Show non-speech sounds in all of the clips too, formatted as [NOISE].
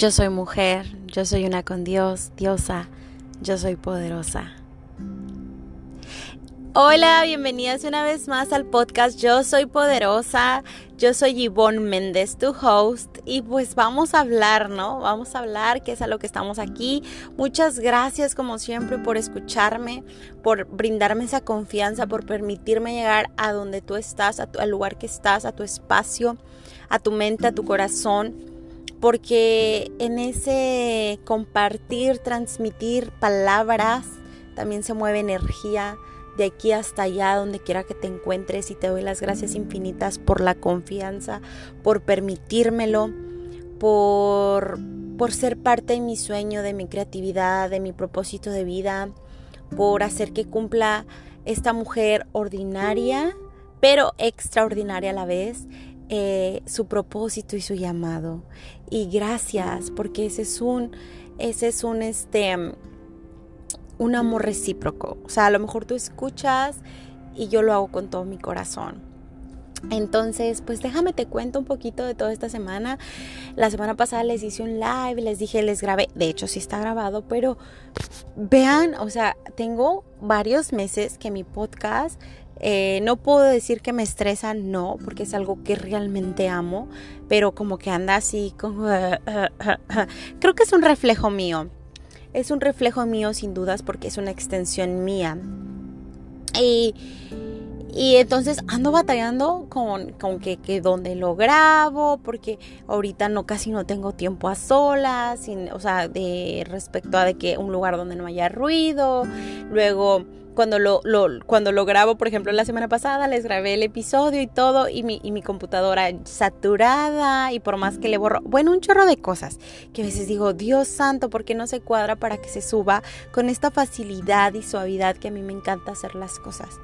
Yo soy mujer, yo soy una con Dios, diosa, yo soy poderosa. Hola, bienvenidas una vez más al podcast Yo Soy Poderosa. Yo soy Yvonne Méndez, tu host, y pues vamos a hablar, ¿no? Vamos a hablar, que es a lo que estamos aquí. Muchas gracias, como siempre, por escucharme, por brindarme esa confianza, por permitirme llegar a donde tú estás, al lugar que estás, a tu espacio, a tu mente, a tu corazón porque en ese compartir, transmitir palabras, también se mueve energía de aquí hasta allá, donde quiera que te encuentres y te doy las gracias infinitas por la confianza, por permitírmelo, por, por ser parte de mi sueño, de mi creatividad, de mi propósito de vida, por hacer que cumpla esta mujer ordinaria, pero extraordinaria a la vez, eh, su propósito y su llamado. Y gracias, porque ese es un, ese es un, este, un amor recíproco. O sea, a lo mejor tú escuchas y yo lo hago con todo mi corazón. Entonces, pues déjame te cuento un poquito de toda esta semana. La semana pasada les hice un live, les dije, les grabé, de hecho sí está grabado, pero vean, o sea, tengo varios meses que mi podcast eh, no puedo decir que me estresa, no, porque es algo que realmente amo, pero como que anda así, como... [LAUGHS] creo que es un reflejo mío. Es un reflejo mío sin dudas porque es una extensión mía. Y, y entonces ando batallando con, con que, que donde lo grabo, porque ahorita no casi no tengo tiempo a solas, sin, o sea, de respecto a de que un lugar donde no haya ruido. Luego cuando lo, cuando lo grabo, por ejemplo, la semana pasada les grabé el episodio y todo, y mi, y mi computadora saturada, y por más que le borro, bueno, un chorro de cosas, que a veces digo, Dios santo, ¿por qué no se cuadra para que se suba con esta facilidad y suavidad que a mí me encanta hacer las cosas?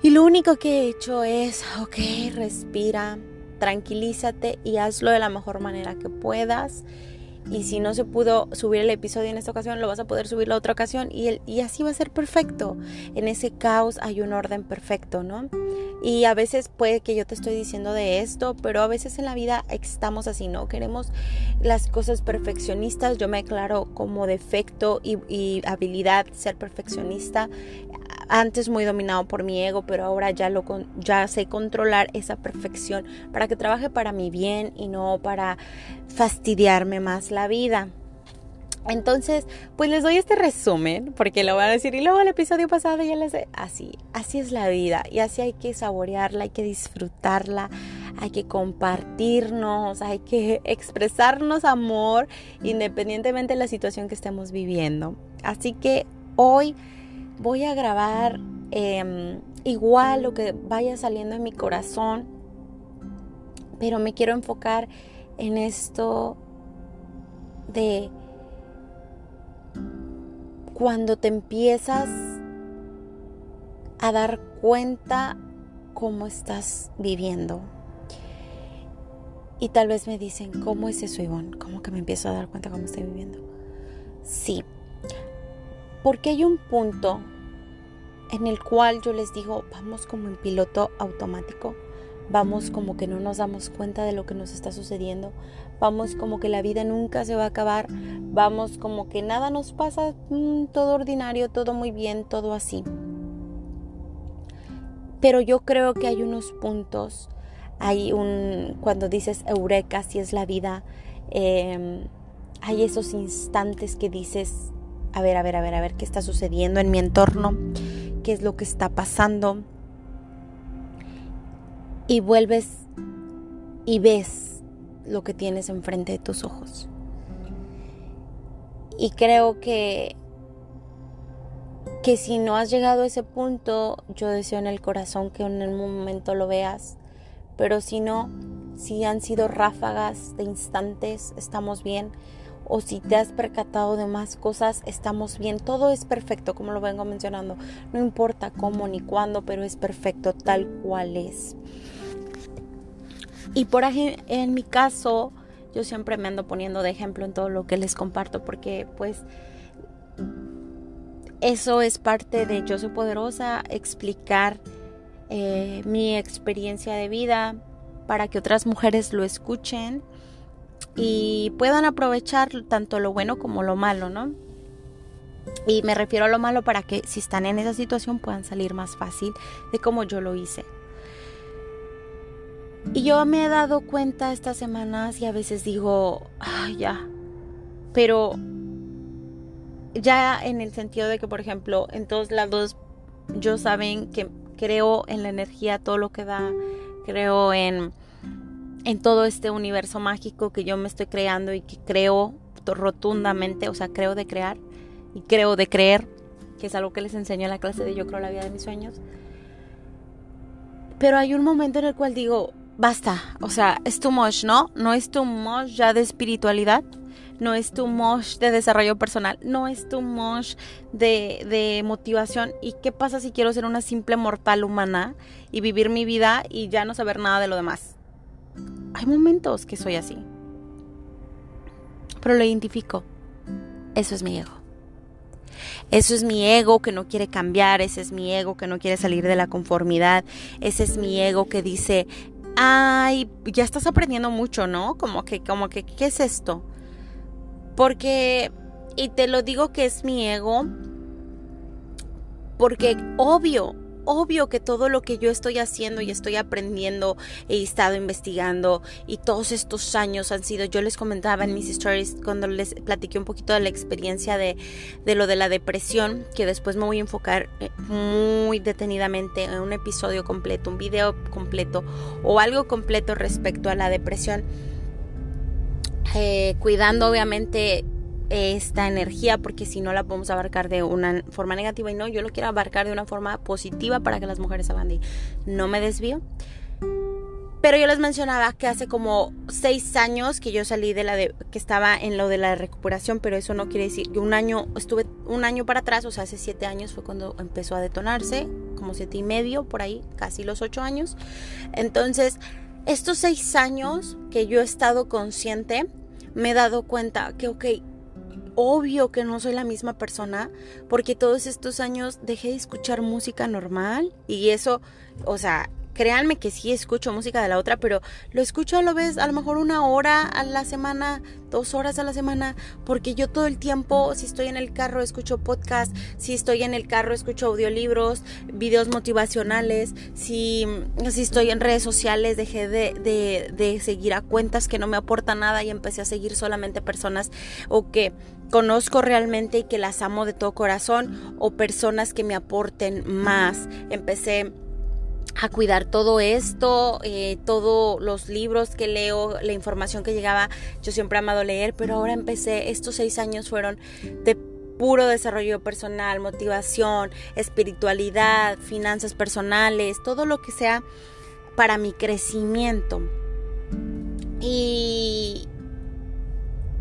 Y lo único que he hecho es, ok, respira, tranquilízate y hazlo de la mejor manera que puedas y si no se pudo subir el episodio en esta ocasión, lo vas a poder subir la otra ocasión y, el, y así va a ser perfecto. En ese caos hay un orden perfecto, ¿no? Y a veces puede que yo te estoy diciendo de esto, pero a veces en la vida estamos así, ¿no? Queremos las cosas perfeccionistas. Yo me aclaro como defecto y, y habilidad ser perfeccionista antes muy dominado por mi ego, pero ahora ya lo ya sé controlar esa perfección para que trabaje para mi bien y no para fastidiarme más la vida. Entonces, pues les doy este resumen, porque lo van a decir, y luego el episodio pasado ya les así, así es la vida, y así hay que saborearla, hay que disfrutarla, hay que compartirnos, hay que expresarnos amor, independientemente de la situación que estemos viviendo. Así que hoy voy a grabar em, igual lo que vaya saliendo en mi corazón, pero me quiero enfocar en esto de cuando te empiezas a dar cuenta cómo estás viviendo. Y tal vez me dicen, ¿cómo es eso, Ivonne? ¿Cómo que me empiezo a dar cuenta cómo estoy viviendo? Sí, porque hay un punto en el cual yo les digo, vamos como en piloto automático, vamos como que no nos damos cuenta de lo que nos está sucediendo, vamos como que la vida nunca se va a acabar, vamos como que nada nos pasa, mm, todo ordinario, todo muy bien, todo así. Pero yo creo que hay unos puntos, hay un, cuando dices eureka, si es la vida, em, hay esos instantes que dices, a ver, a ver, a ver, a ver qué está sucediendo en mi entorno, qué es lo que está pasando. Y vuelves y ves lo que tienes enfrente de tus ojos. Y creo que que si no has llegado a ese punto, yo deseo en el corazón que en el momento lo veas, pero si no, si han sido ráfagas de instantes, estamos bien o si te has percatado de más cosas, estamos bien. Todo es perfecto, como lo vengo mencionando. No importa cómo ni cuándo, pero es perfecto tal cual es. Y por ejemplo, en mi caso, yo siempre me ando poniendo de ejemplo en todo lo que les comparto porque pues eso es parte de Yo Soy Poderosa, explicar eh, mi experiencia de vida para que otras mujeres lo escuchen y puedan aprovechar tanto lo bueno como lo malo, ¿no? Y me refiero a lo malo para que si están en esa situación puedan salir más fácil de cómo yo lo hice. Y yo me he dado cuenta estas semanas y a veces digo, ya. Pero ya en el sentido de que, por ejemplo, en todos lados, yo saben que creo en la energía, todo lo que da, creo en, en todo este universo mágico que yo me estoy creando y que creo rotundamente, o sea, creo de crear y creo de creer, que es algo que les enseño en la clase de Yo creo la vida de mis sueños. Pero hay un momento en el cual digo, basta, o sea, es too much, ¿no? No es too much ya de espiritualidad, no es too much de desarrollo personal, no es too much de, de motivación. ¿Y qué pasa si quiero ser una simple mortal humana y vivir mi vida y ya no saber nada de lo demás? Hay momentos que soy así, pero lo identifico. Eso es mi ego. Eso es mi ego que no quiere cambiar, ese es mi ego que no quiere salir de la conformidad, ese es mi ego que dice, ay, ya estás aprendiendo mucho, ¿no? Como que, como que, ¿qué es esto? Porque, y te lo digo que es mi ego, porque obvio, obvio que todo lo que yo estoy haciendo y estoy aprendiendo, he estado investigando y todos estos años han sido, yo les comentaba en mis stories cuando les platiqué un poquito de la experiencia de, de lo de la depresión, que después me voy a enfocar eh, muy detenidamente en un episodio completo, un video completo o algo completo respecto a la depresión. Eh, cuidando obviamente esta energía porque si no la podemos abarcar de una forma negativa y no, yo lo quiero abarcar de una forma positiva para que las mujeres de no me desvío. Pero yo les mencionaba que hace como seis años que yo salí de la de, que estaba en lo de la recuperación, pero eso no quiere decir que un año estuve un año para atrás, o sea, hace siete años fue cuando empezó a detonarse, como siete y medio por ahí, casi los ocho años. Entonces, estos seis años que yo he estado consciente, me he dado cuenta que, ok, obvio que no soy la misma persona porque todos estos años dejé de escuchar música normal y eso, o sea, créanme que sí escucho música de la otra, pero lo escucho a lo vez a lo mejor una hora a la semana, dos horas a la semana, porque yo todo el tiempo, si estoy en el carro, escucho podcast, si estoy en el carro, escucho audiolibros, videos motivacionales, si, si estoy en redes sociales, dejé de, de, de seguir a cuentas que no me aportan nada y empecé a seguir solamente personas o que conozco realmente y que las amo de todo corazón o personas que me aporten más. Empecé a cuidar todo esto, eh, todos los libros que leo, la información que llegaba, yo siempre he amado leer, pero ahora empecé, estos seis años fueron de puro desarrollo personal, motivación, espiritualidad, finanzas personales, todo lo que sea para mi crecimiento. Y,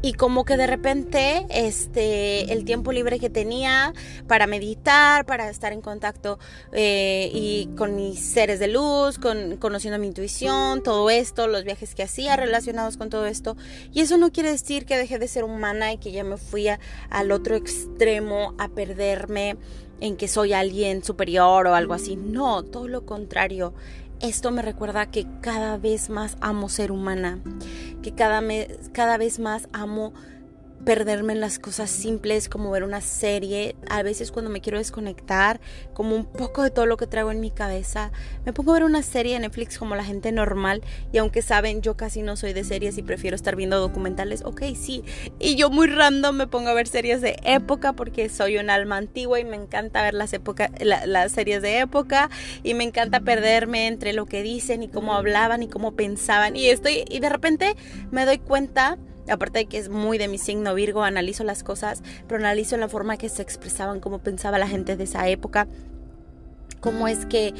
y como que de repente este el tiempo libre que tenía para meditar para estar en contacto eh, y con mis seres de luz con conociendo mi intuición todo esto los viajes que hacía relacionados con todo esto. Y eso no quiere decir que dejé de ser humana y que ya me fui al otro extremo a perderme en que soy alguien superior o algo así. No todo lo contrario esto me recuerda que cada vez más amo ser humana, que cada, cada vez más amo perderme en las cosas simples como ver una serie. A veces cuando me quiero desconectar, como un poco de todo lo que traigo en mi cabeza, me pongo a ver una serie de Netflix como la gente normal. Y aunque saben, yo casi no soy de series y prefiero estar viendo documentales, ok, sí. Y yo muy random me pongo a ver series de época porque soy un alma antigua y me encanta ver las, las series de época y me encanta perderme entre lo que dicen y cómo hablaban y cómo pensaban. Y estoy, y de repente me doy cuenta Aparte de que es muy de mi signo Virgo, analizo las cosas, pero analizo la forma que se expresaban, cómo pensaba la gente de esa época cómo es que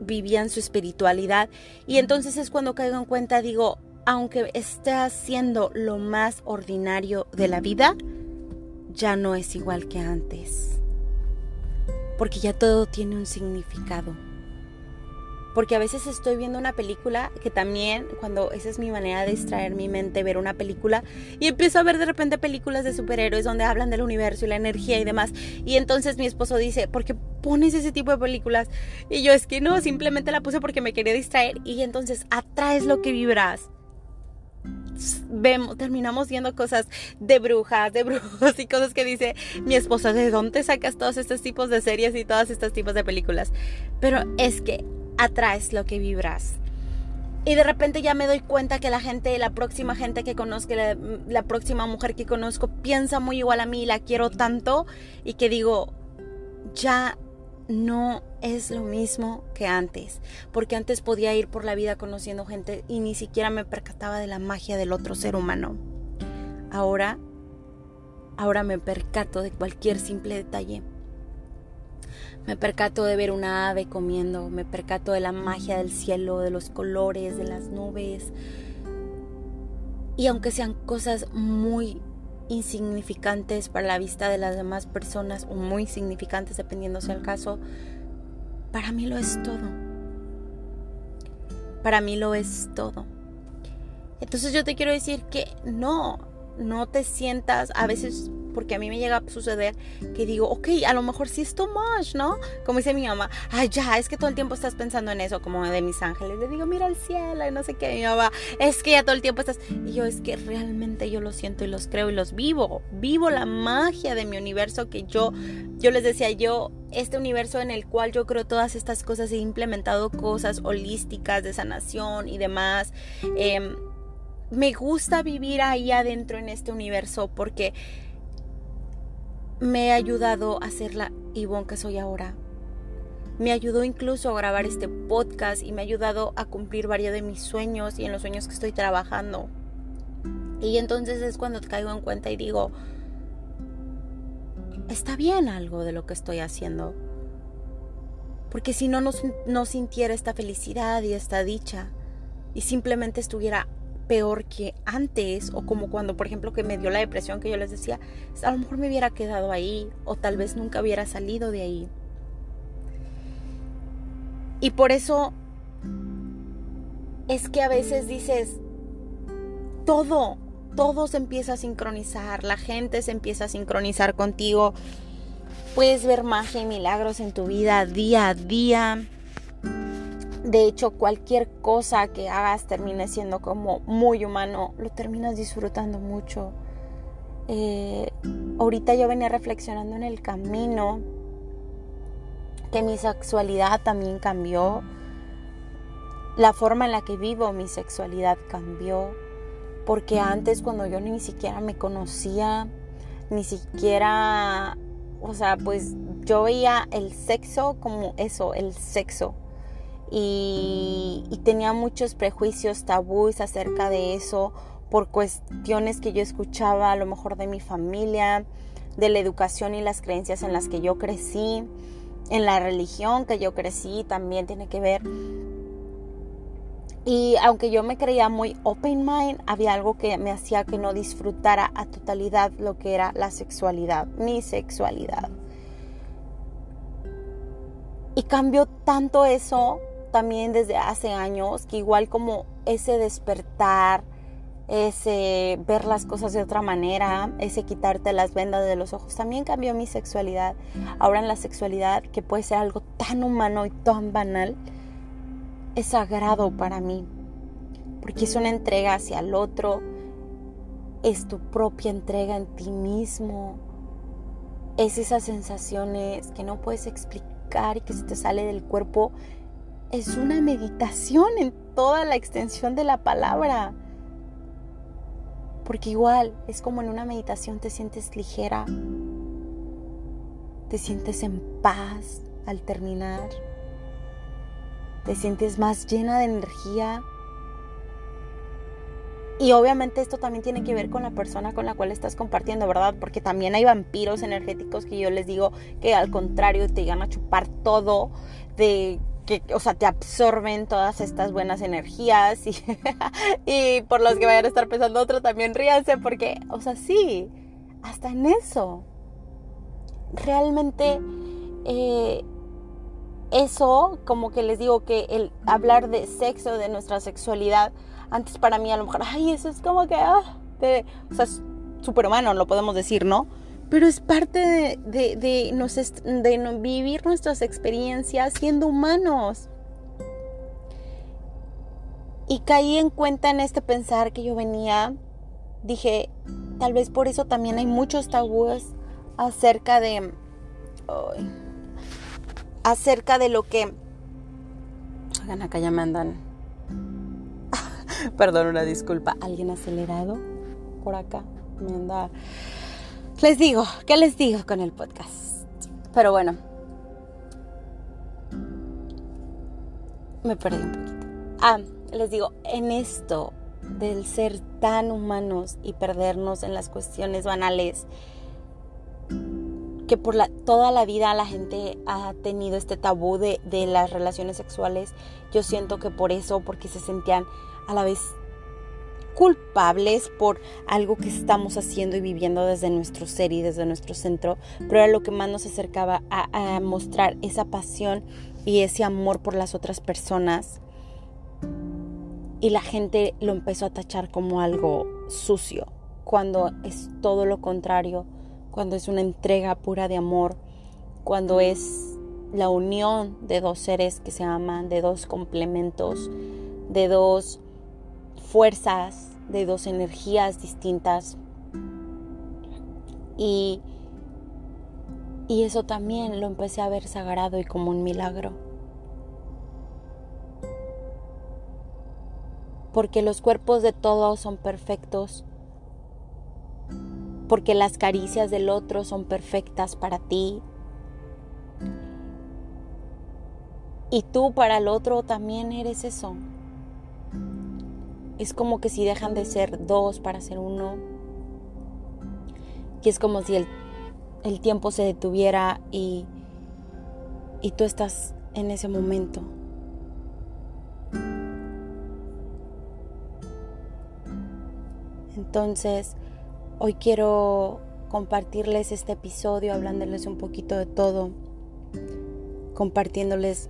vivían su espiritualidad. Y entonces es cuando caigo en cuenta, digo, aunque esté haciendo lo más ordinario de la vida, ya no es igual que antes. Porque ya todo tiene un significado porque a veces estoy viendo una película que también, cuando esa es mi manera de distraer mi mente, ver una película, y empiezo a ver de repente películas de superhéroes donde hablan del universo y la energía y demás, y entonces mi esposo dice, ¿por qué pones ese tipo de películas? Y yo es que no, simplemente la puse porque me quería distraer, y entonces atraes lo que vibras. vemos, terminamos viendo cosas de brujas, de [LAUGHS] brujos y cosas que dice mi esposa, ¿de dónde sacas todos estos tipos de series y todos estos tipos de películas? Pero es que atraes lo que vibras. Y de repente ya me doy cuenta que la gente, la próxima gente que conozco, la, la, próxima mujer que conozco, piensa muy igual a mí, la quiero tanto y que digo, ya no es lo mismo que antes, porque antes podía ir por la vida conociendo gente y ni siquiera me percataba de la magia del otro ser humano. Ahora, ahora me percato de cualquier simple detalle. Me percato de ver una ave comiendo, me percato de la magia del cielo, de los colores, de las nubes. Y aunque sean cosas muy insignificantes para la vista de las demás personas o muy significantes dependiendo sea el caso, para mí lo es todo. Para mí lo es todo. Entonces yo te quiero decir que no, no te sientas, a veces porque a mí me llega a suceder que digo, ok, a lo mejor sí es too much, ¿no? Como dice mi mamá, ay, ya, es que todo el tiempo estás pensando en eso, como de mis ángeles. Le digo, mira el cielo y no sé qué. Mi mamá, es que ya todo el tiempo estás. Y yo, es que realmente yo lo siento y los creo y los vivo. Vivo la magia de mi universo que yo, yo les decía, yo, este universo en el cual yo creo todas estas cosas, he implementado cosas holísticas de sanación y demás. Eh, me gusta vivir ahí adentro en este universo porque me ha ayudado a ser la Ivonne que soy ahora. Me ayudó incluso a grabar este podcast y me ha ayudado a cumplir varios de mis sueños y en los sueños que estoy trabajando. Y entonces es cuando caigo en cuenta y digo, está bien algo de lo que estoy haciendo. Porque si no, no, no sintiera esta felicidad y esta dicha y simplemente estuviera peor que antes o como cuando por ejemplo que me dio la depresión que yo les decía, a lo mejor me hubiera quedado ahí o tal vez nunca hubiera salido de ahí. Y por eso es que a veces dices, todo, todo se empieza a sincronizar, la gente se empieza a sincronizar contigo. Puedes ver magia y milagros en tu vida día a día. De hecho, cualquier cosa que hagas termine siendo como muy humano, lo terminas disfrutando mucho. Eh, ahorita yo venía reflexionando en el camino que mi sexualidad también cambió. La forma en la que vivo mi sexualidad cambió. Porque antes cuando yo ni siquiera me conocía, ni siquiera, o sea, pues yo veía el sexo como eso, el sexo y, tenía muchos prejuicios, tabús acerca de eso por cuestiones que yo escuchaba a lo mejor de mi familia, de la educación y las creencias en las que yo crecí, en la religión que yo crecí también tiene que ver. Y aunque yo me creía muy open mind, había algo que me hacía que no disfrutara a totalidad lo que era la sexualidad, mi sexualidad. Y cambió tanto eso también desde hace años, que igual como ese despertar, ese ver las cosas de otra manera, ese quitarte las vendas de los ojos, también cambió mi sexualidad. Ahora en la sexualidad, que puede ser algo tan humano y tan banal, es sagrado para mí, porque es una entrega hacia el otro, es tu propia entrega en ti mismo, es esas sensaciones que no puedes explicar y que se te sale del cuerpo es una meditación en toda la extensión de la palabra. Porque igual es como en una meditación te sientes ligera, te sientes en paz al terminar, te sientes más llena de energía. Y obviamente esto también tiene que ver con la persona con la cual estás compartiendo, ¿verdad? Porque también hay vampiros energéticos que yo les digo que al contrario te llegan a chupar todo, de o sea, te absorben todas estas buenas energías y, [LAUGHS] y por los que vayan a estar pensando otro también ríanse porque, o sea, sí, hasta en eso. Realmente eh, eso, como que les digo que el hablar de sexo, de nuestra sexualidad, antes para mí a lo mejor, ay, eso es como que, ah, de, o sea, superhumano, lo podemos decir, ¿no? Pero es parte de, de, de, vivir nuestras experiencias siendo humanos. Y caí en cuenta en este pensar que yo venía. Dije, tal vez por eso también hay muchos tabúes acerca de... acerca de lo que... Hagan acá ya me andan... [LAUGHS] Perdón, una disculpa. ¿Alguien acelerado por acá? Me anda... Les digo, ¿qué les digo con el podcast? Pero bueno. Me perdí un poquito. Ah, les digo, en esto del ser tan humanos y perdernos en las cuestiones banales, que por la, toda la vida la gente ha tenido este tabú de, de las relaciones sexuales, yo siento que por eso, porque se sentían a la vez culpables por algo que estamos haciendo y viviendo desde nuestro ser y desde nuestro centro, pero era lo que más nos acercaba a, mostrar esa pasión y ese amor por las otras personas. Y la gente lo empezó a tachar como algo sucio, cuando es todo lo contrario, cuando es una entrega pura de amor, cuando es la unión de dos seres que se aman, de dos complementos, de dos fuerzas, de dos energías distintas. Y, y eso también lo empecé a ver sagrado y como un milagro. porque los cuerpos de todos son perfectos, porque las caricias del otro son perfectas para ti. Y tú para el otro también eres eso. Es como que si dejan de ser dos para ser uno. Y es como si el, el tiempo se detuviera y, y tú estás en ese momento. Entonces, hoy quiero compartirles este episodio hablándoles un poquito de todo, compartiéndoles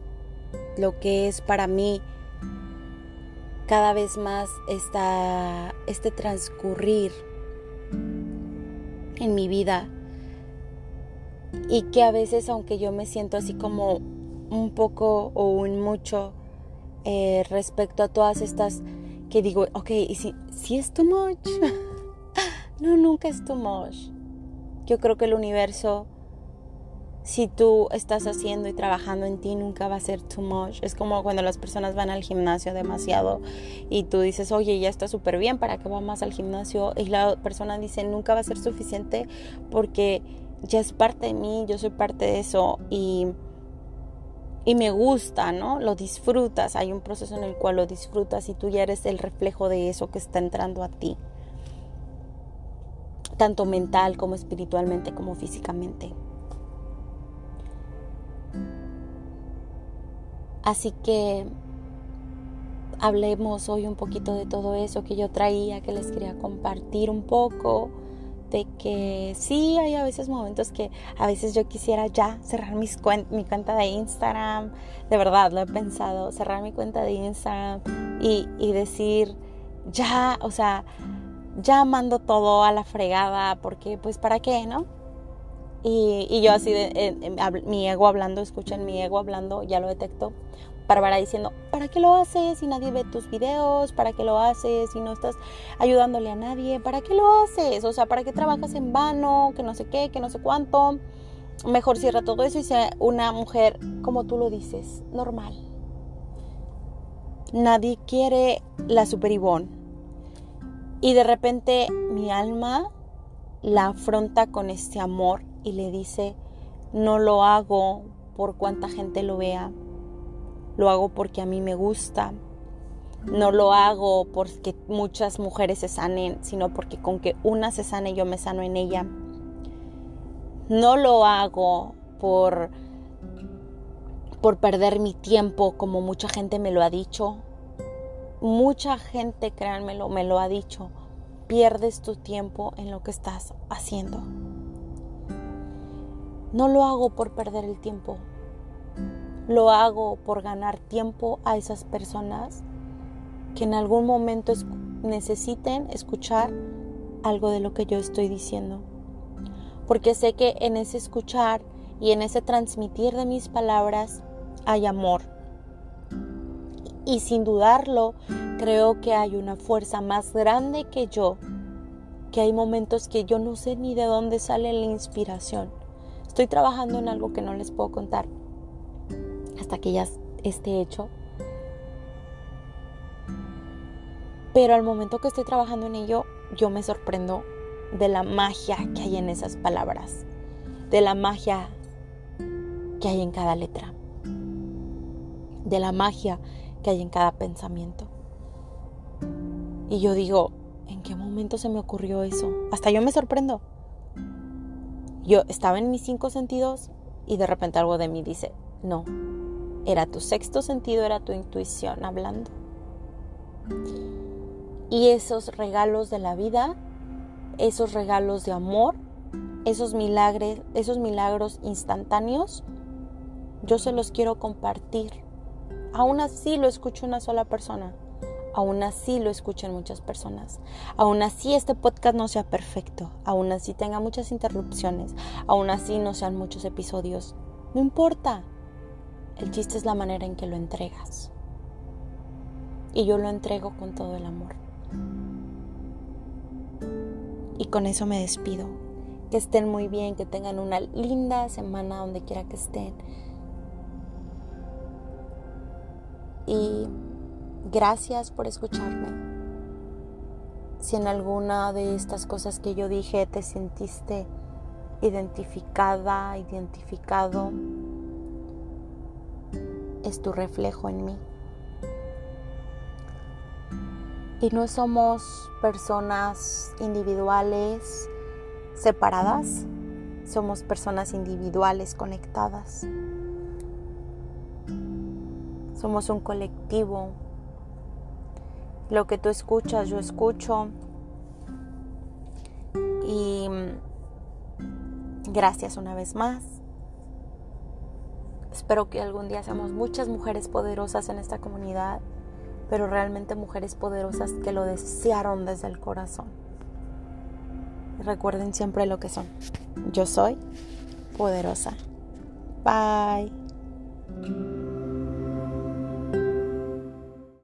lo que es para mí cada vez más esta, este transcurrir en mi vida y que a veces aunque yo me siento así como un poco o un mucho eh, respecto a todas estas que digo, ok, ¿y si, si es too much? [LAUGHS] no, nunca es too much. Yo creo que el universo, si tú estás haciendo y trabajando en ti, nunca va a ser too much. Es como cuando las personas van al gimnasio demasiado y tú dices, oye, ya está súper bien, ¿para qué va más al gimnasio? Y la persona dice, nunca va a ser suficiente porque ya es parte de mí, yo soy parte de eso y y me gusta, ¿no? Lo disfrutas, hay un proceso en el cual lo disfrutas y tú ya eres el reflejo de eso que está entrando a ti, tanto mental como espiritualmente como físicamente. Así que hablemos hoy un poquito de todo eso que yo traía, que les quería compartir un poco de que sí hay a veces momentos que a veces yo quisiera ya cerrar mis mi cuenta de Instagram, de verdad lo he pensado, cerrar mi cuenta de Instagram y, y decir ya, o sea, ya mando todo a la fregada porque pues para qué, ¿no? Y, yo así de mi ego hablando, escuchen mi ego hablando, ya lo detecto Bárbara diciendo, ¿para qué lo haces si nadie ve tus videos? ¿Para qué lo haces si no estás ayudándole a nadie? ¿Para qué lo haces? O sea, ¿para qué trabajas en vano? Que no sé qué, que no sé cuánto. Mejor cierra todo eso y sea una mujer, como tú lo dices, normal. Nadie quiere la super Y de repente mi alma la afronta con este amor y le dice, no lo hago por cuánta gente lo vea, lo hago porque a mí me gusta. No lo hago porque muchas mujeres se sanen, sino porque con que una se sane yo me sano en ella. No lo hago por por perder mi tiempo como mucha gente me lo ha dicho. Mucha gente, créanmelo, me lo ha dicho. Pierdes tu tiempo en lo que estás haciendo. No lo hago por perder el tiempo. Lo hago por ganar tiempo a esas personas que en algún momento necesiten escuchar algo de lo que yo estoy diciendo. Porque sé que en ese escuchar y en ese transmitir de mis palabras hay amor. Y sin dudarlo, Creo que hay una fuerza más grande que yo, que hay momentos que yo no sé ni de dónde sale la inspiración. Estoy trabajando en algo que no les puedo contar hasta que ya esté hecho. Pero al momento que estoy trabajando en ello, yo me sorprendo de la magia que hay en esas palabras, de la magia que hay en cada letra, de la magia que hay en cada pensamiento. Y yo digo, ¿en qué momento se me ocurrió eso? Hasta yo me sorprendo. Yo estaba en mis cinco sentidos y de repente algo de mí dice, no, era tu sexto sentido, era tu intuición hablando. Y esos regalos de la vida, esos regalos de amor, esos milagros, esos milagros instantáneos, yo se los quiero compartir. Aún así lo escucho una sola persona. Aún así lo escuchen muchas personas. Aún así este podcast no sea perfecto. Aún así tenga muchas interrupciones. Aún así no sean muchos episodios. No importa. El chiste es la manera en que lo entregas. Y yo lo entrego con todo el amor. Y con eso me despido. Que estén muy bien, que tengan una linda semana donde quiera que estén. Y gracias por escucharme. Si en alguna de estas cosas que yo dije te sentiste identificada, identificado, es tu reflejo en mí. Y no somos personas individuales separadas, somos personas individuales conectadas. Somos un colectivo. Lo que tú escuchas, yo escucho. Y gracias una vez más. Espero que algún día seamos muchas mujeres poderosas en esta comunidad pero realmente mujeres poderosas que lo desearon desde el corazón. Recuerden siempre lo que son. Yo soy poderosa. Bye.